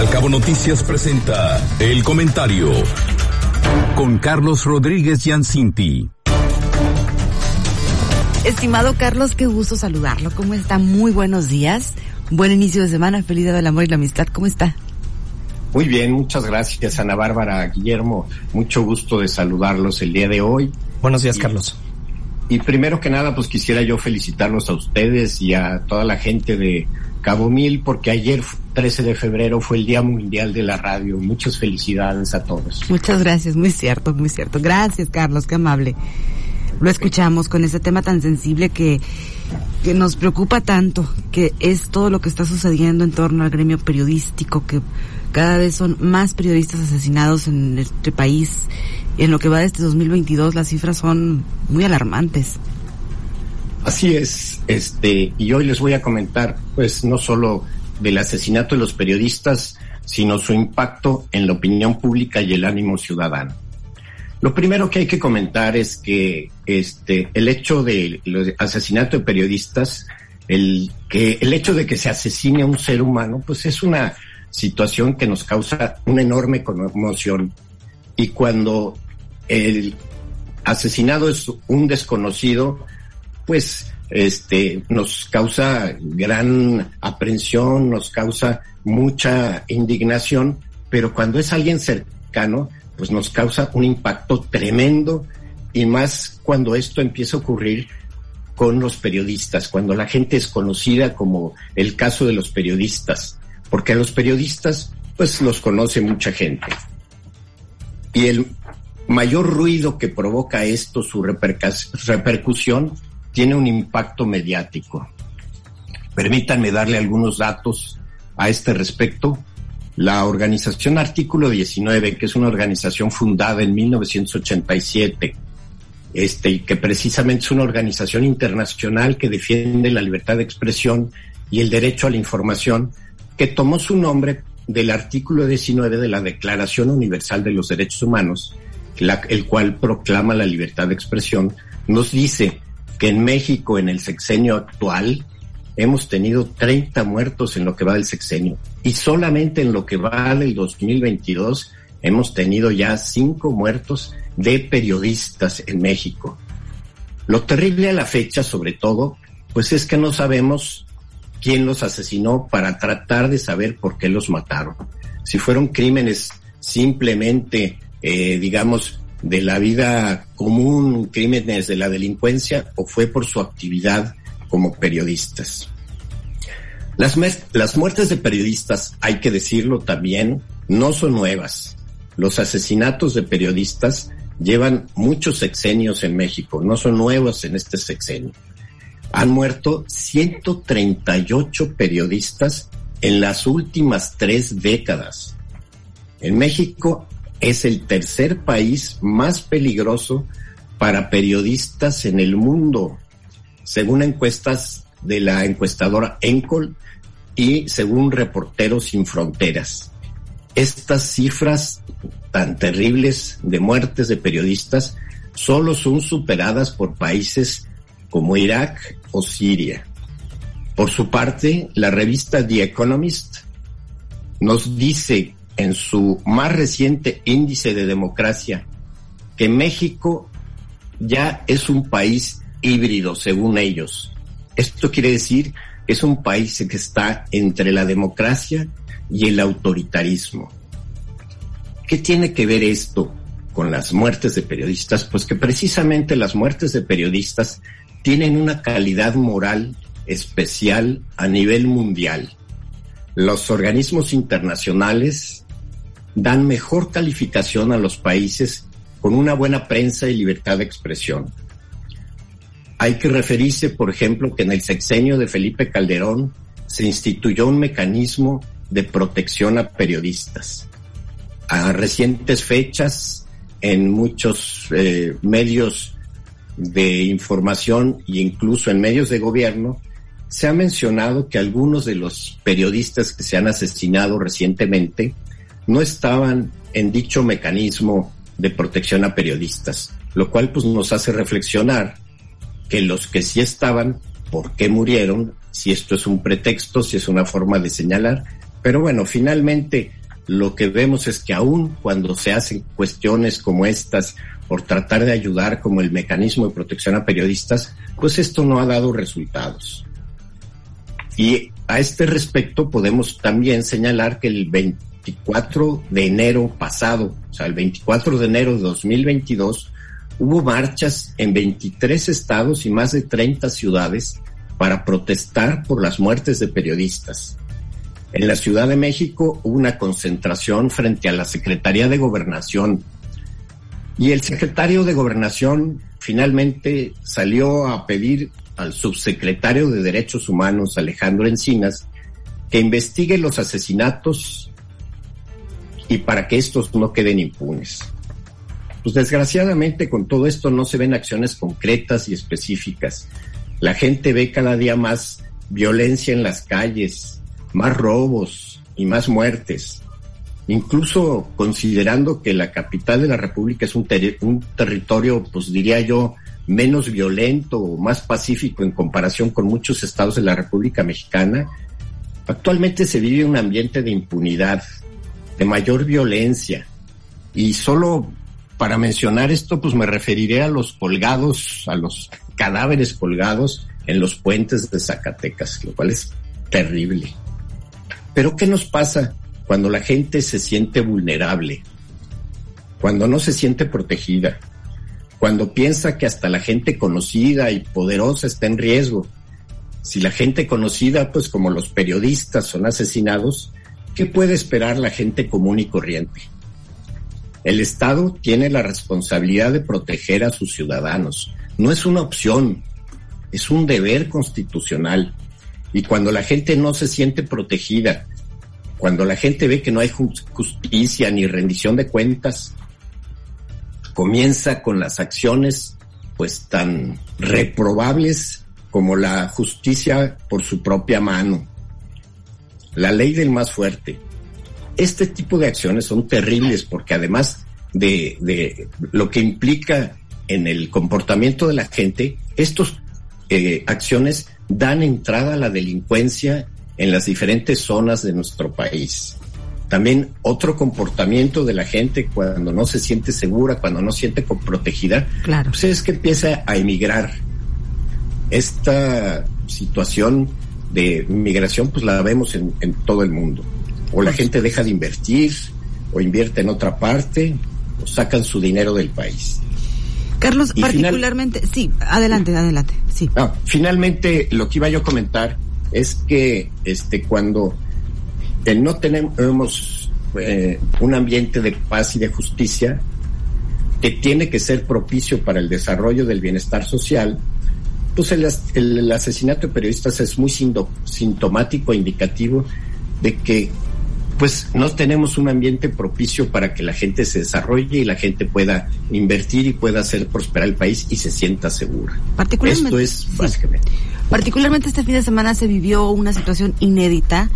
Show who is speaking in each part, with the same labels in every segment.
Speaker 1: Al Cabo Noticias presenta El Comentario con Carlos Rodríguez Yancinti.
Speaker 2: Estimado Carlos, qué gusto saludarlo. ¿Cómo está? Muy buenos días. Buen inicio de semana. Feliz día del amor y la amistad. ¿Cómo está?
Speaker 3: Muy bien, muchas gracias Ana Bárbara, Guillermo. Mucho gusto de saludarlos el día de hoy.
Speaker 4: Buenos días, Carlos.
Speaker 3: Y primero que nada, pues quisiera yo felicitarlos a ustedes y a toda la gente de Cabo Mil, porque ayer, 13 de febrero, fue el Día Mundial de la Radio. Muchas felicidades a todos.
Speaker 2: Muchas gracias, muy cierto, muy cierto. Gracias, Carlos, qué amable. Lo escuchamos con ese tema tan sensible que, que nos preocupa tanto, que es todo lo que está sucediendo en torno al gremio periodístico, que cada vez son más periodistas asesinados en este país. En lo que va de este 2022 las cifras son muy alarmantes.
Speaker 3: Así es, este, y hoy les voy a comentar, pues, no solo del asesinato de los periodistas, sino su impacto en la opinión pública y el ánimo ciudadano. Lo primero que hay que comentar es que este, el hecho del asesinato de periodistas, el, que, el hecho de que se asesine a un ser humano, pues es una situación que nos causa una enorme conmoción. Y cuando el asesinado es un desconocido, pues este nos causa gran aprensión, nos causa mucha indignación, pero cuando es alguien cercano, pues nos causa un impacto tremendo y más cuando esto empieza a ocurrir con los periodistas, cuando la gente es conocida como el caso de los periodistas porque a los periodistas pues los conoce mucha gente. Y el mayor ruido que provoca esto, su repercusión, tiene un impacto mediático. Permítanme darle algunos datos a este respecto. La organización Artículo 19, que es una organización fundada en 1987, este, y que precisamente es una organización internacional que defiende la libertad de expresión y el derecho a la información, que tomó su nombre del artículo 19 de la Declaración Universal de los Derechos Humanos, el cual proclama la libertad de expresión, nos dice que en México, en el sexenio actual, hemos tenido 30 muertos en lo que va del sexenio. Y solamente en lo que va del 2022 hemos tenido ya cinco muertos de periodistas en México. Lo terrible a la fecha, sobre todo, pues es que no sabemos quién los asesinó para tratar de saber por qué los mataron. Si fueron crímenes simplemente, eh, digamos, de la vida común, crímenes de la delincuencia, o fue por su actividad como periodistas. Las, las muertes de periodistas, hay que decirlo también, no son nuevas. Los asesinatos de periodistas llevan muchos sexenios en México, no son nuevos en este sexenio han muerto 138 periodistas en las últimas tres décadas. En México es el tercer país más peligroso para periodistas en el mundo, según encuestas de la encuestadora Encol y según Reporteros Sin Fronteras. Estas cifras tan terribles de muertes de periodistas solo son superadas por países como Irak o Siria. Por su parte, la revista The Economist nos dice en su más reciente índice de democracia que México ya es un país híbrido, según ellos. Esto quiere decir que es un país que está entre la democracia y el autoritarismo. ¿Qué tiene que ver esto con las muertes de periodistas? Pues que precisamente las muertes de periodistas tienen una calidad moral especial a nivel mundial. Los organismos internacionales dan mejor calificación a los países con una buena prensa y libertad de expresión. Hay que referirse, por ejemplo, que en el sexenio de Felipe Calderón se instituyó un mecanismo de protección a periodistas. A recientes fechas, en muchos eh, medios de información e incluso en medios de gobierno, se ha mencionado que algunos de los periodistas que se han asesinado recientemente no estaban en dicho mecanismo de protección a periodistas, lo cual pues nos hace reflexionar que los que sí estaban, ¿por qué murieron? Si esto es un pretexto, si es una forma de señalar, Pero bueno, finalmente lo que vemos es que aún cuando se hacen cuestiones como estas por tratar de ayudar como el mecanismo de protección a periodistas, pues esto no ha dado resultados. Y a este respecto podemos también señalar que el 24 de enero pasado, o sea, el 24 de enero de 2022, hubo marchas en 23 estados y más de 30 ciudades para protestar por las muertes de periodistas. En la Ciudad de México hubo una concentración frente a la Secretaría de Gobernación y el secretario de Gobernación finalmente salió a pedir al subsecretario de Derechos Humanos, Alejandro Encinas, que investigue los asesinatos y para que estos no queden impunes. Pues desgraciadamente con todo esto no se ven acciones concretas y específicas. La gente ve cada día más violencia en las calles, más robos y más muertes incluso considerando que la capital de la República es un, un territorio, pues diría yo, menos violento o más pacífico en comparación con muchos estados de la República Mexicana, actualmente se vive un ambiente de impunidad, de mayor violencia. Y solo para mencionar esto, pues me referiré a los colgados, a los cadáveres colgados en los puentes de Zacatecas, lo cual es terrible. Pero ¿qué nos pasa cuando la gente se siente vulnerable, cuando no se siente protegida, cuando piensa que hasta la gente conocida y poderosa está en riesgo. Si la gente conocida, pues como los periodistas, son asesinados, ¿qué puede esperar la gente común y corriente? El Estado tiene la responsabilidad de proteger a sus ciudadanos. No es una opción, es un deber constitucional. Y cuando la gente no se siente protegida, cuando la gente ve que no hay justicia ni rendición de cuentas, comienza con las acciones pues tan reprobables como la justicia por su propia mano, la ley del más fuerte. Este tipo de acciones son terribles porque además de, de lo que implica en el comportamiento de la gente, estas eh, acciones dan entrada a la delincuencia en las diferentes zonas de nuestro país. También otro comportamiento de la gente cuando no se siente segura, cuando no siente protegida,
Speaker 2: claro.
Speaker 3: pues es que empieza a emigrar. Esta situación de migración pues la vemos en, todo el mundo. O la gente deja de invertir, o invierte en otra parte, o sacan su dinero del país.
Speaker 2: Carlos, particularmente, sí, adelante, adelante, sí.
Speaker 3: Ah, finalmente, lo que iba yo a comentar es que este cuando eh, no tenemos eh, un ambiente de paz y de justicia que tiene que ser propicio para el desarrollo del bienestar social, pues el, el asesinato de periodistas es muy sintomático e indicativo de que pues no tenemos un ambiente propicio para que la gente se desarrolle y la gente pueda invertir y pueda hacer prosperar el país y se sienta segura. Esto es básicamente.
Speaker 2: Particularmente este fin de semana se vivió una situación inédita.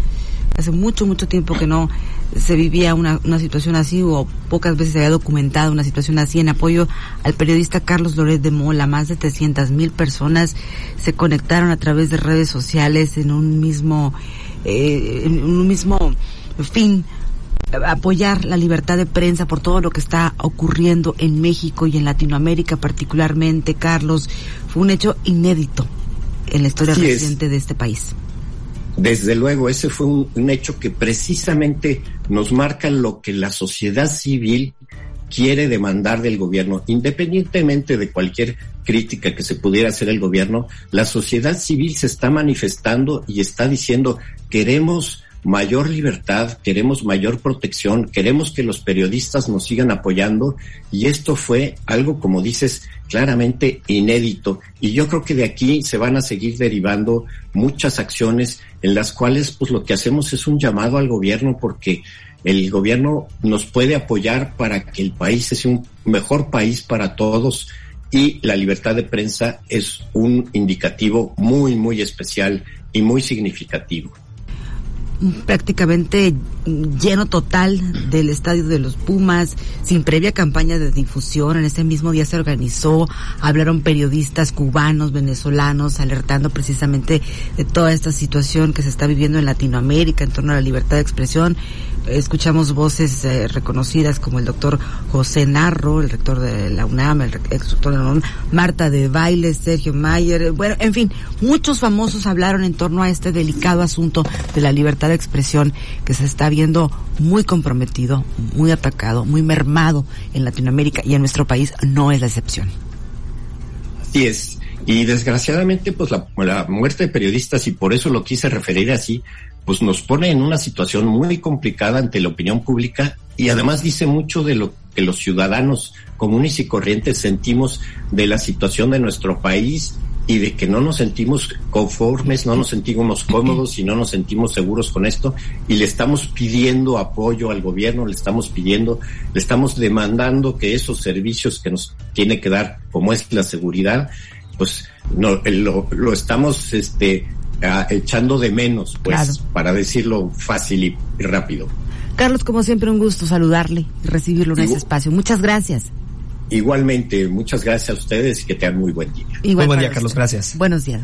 Speaker 2: Hace mucho, mucho tiempo que no se vivía una, una situación así o pocas veces se había documentado una situación así en apoyo al periodista Carlos Loret de Mola. Más de 300 mil personas se conectaron a través de redes sociales en un mismo, eh, en un mismo fin, apoyar la libertad de prensa por todo lo que está ocurriendo en México y en Latinoamérica particularmente, Carlos, fue un hecho inédito en la historia reciente de este país.
Speaker 3: Desde luego, ese fue un, hecho que precisamente nos marca lo que la sociedad civil quiere demandar del gobierno, independientemente de cualquier crítica que se pudiera hacer el gobierno, la sociedad civil se está manifestando y está diciendo queremos mayor libertad, queremos mayor protección, queremos que los periodistas nos sigan apoyando y esto fue algo, como dices, claramente inédito y yo creo que de aquí se van a seguir derivando muchas acciones en las cuales pues lo que hacemos es un llamado al gobierno porque el gobierno nos puede apoyar para que el país sea un mejor país para todos y la libertad de prensa es un indicativo muy, muy especial y muy significativo.
Speaker 2: Prácticamente lleno total del estadio de los Pumas, sin previa campaña de difusión. En ese mismo día se organizó, hablaron periodistas cubanos, venezolanos, alertando precisamente de toda esta situación que se está viviendo en Latinoamérica en torno a la libertad de expresión. Escuchamos voces eh, reconocidas como el doctor José Narro, el rector de la UNAM, el ex rector de la UNAM, Marta de Baile, Sergio Mayer, bueno, en fin, muchos famosos hablaron en torno a este delicado asunto de la libertad de expresión que se está viendo muy comprometido, muy atacado, muy mermado en Latinoamérica y en nuestro país no es la excepción.
Speaker 3: Así es. Y desgraciadamente, pues la, la muerte de periodistas, y por eso lo quise referir así, pues nos pone en una situación muy complicada ante la opinión pública y además dice mucho de lo que los ciudadanos comunes y corrientes sentimos de la situación de nuestro país y de que no nos sentimos conformes, no nos sentimos cómodos y no nos sentimos seguros con esto y le estamos pidiendo apoyo al gobierno, le estamos pidiendo, le estamos demandando que esos servicios que nos tiene que dar, como es la seguridad, pues no, lo, lo estamos este, echando de menos, pues, claro. para decirlo fácil y, y, rápido.
Speaker 2: Carlos, como siempre, un gusto saludarle y recibirlo en Igual, ese espacio. Muchas gracias.
Speaker 3: Igualmente, muchas gracias a ustedes y que tengan muy buen día.
Speaker 4: Igual muy buen día, Carlos. Gracias.
Speaker 2: Buenos días.